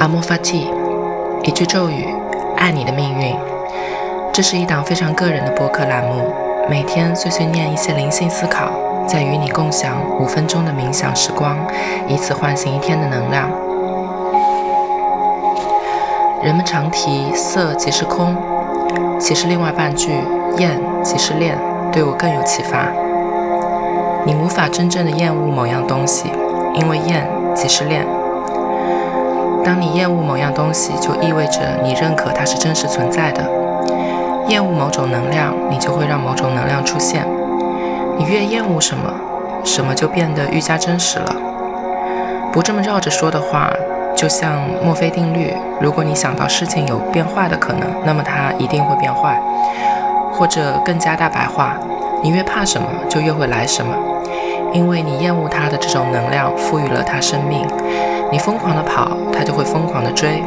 阿莫法蒂，一句咒语，爱你的命运。这是一档非常个人的播客栏目，每天碎碎念一些灵性思考，再与你共享五分钟的冥想时光，以此唤醒一天的能量。人们常提色即是空，其实另外半句厌即是恋，对我更有启发。你无法真正的厌恶某样东西，因为厌即是恋。当你厌恶某样东西，就意味着你认可它是真实存在的。厌恶某种能量，你就会让某种能量出现。你越厌恶什么，什么就变得愈加真实了。不这么绕着说的话。就像墨菲定律，如果你想到事情有变坏的可能，那么它一定会变坏。或者更加大白话，你越怕什么，就越会来什么，因为你厌恶它的这种能量赋予了它生命。你疯狂的跑，它就会疯狂的追，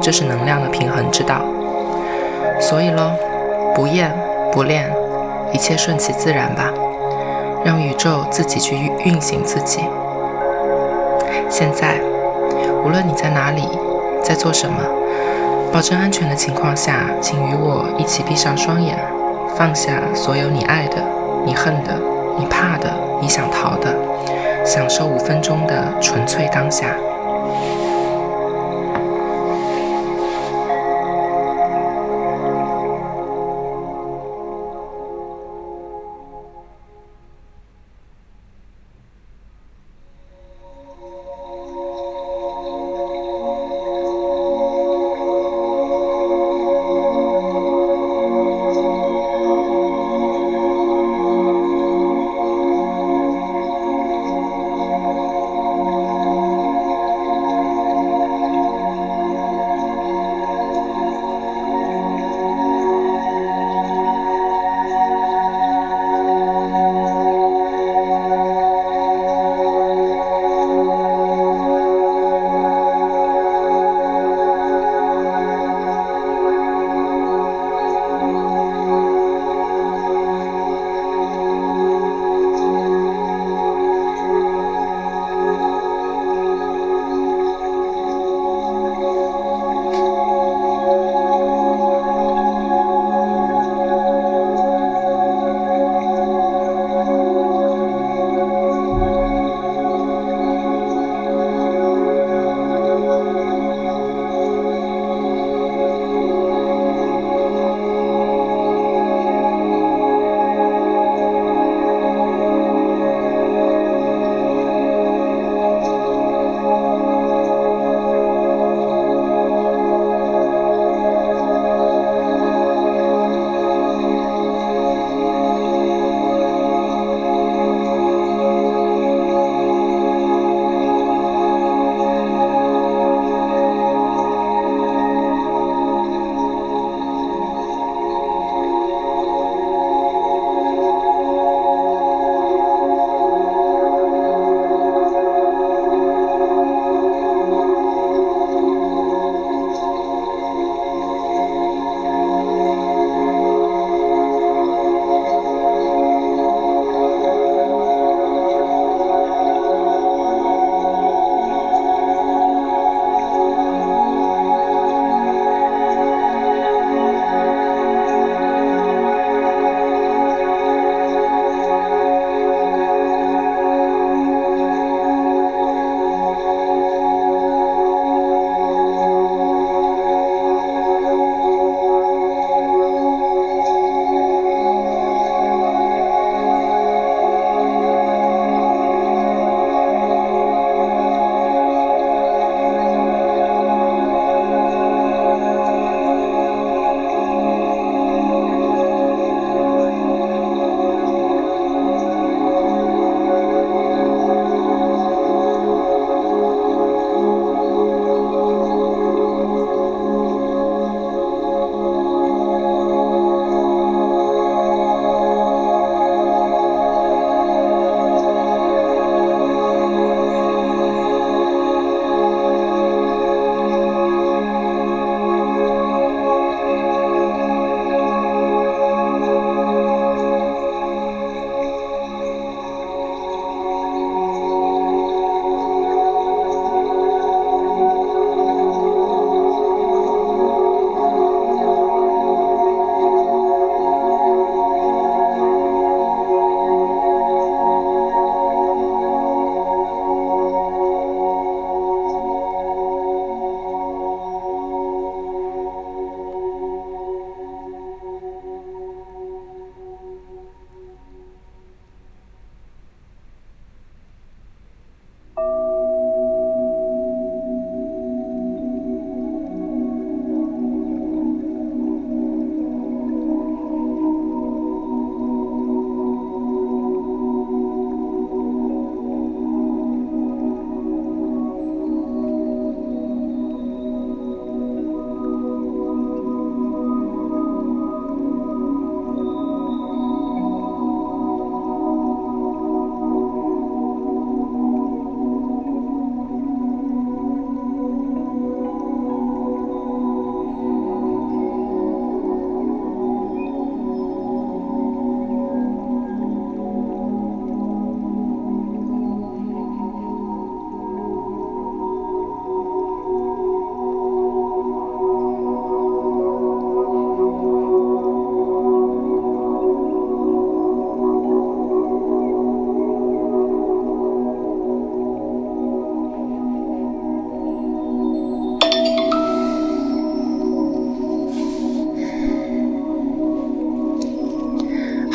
这是能量的平衡之道。所以喽，不厌不恋，一切顺其自然吧，让宇宙自己去运运行自己。现在。无论你在哪里，在做什么，保证安全的情况下，请与我一起闭上双眼，放下所有你爱的、你恨的、你怕的、你想逃的，享受五分钟的纯粹当下。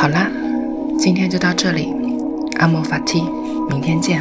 好啦，今天就到这里，阿莫法蒂，明天见。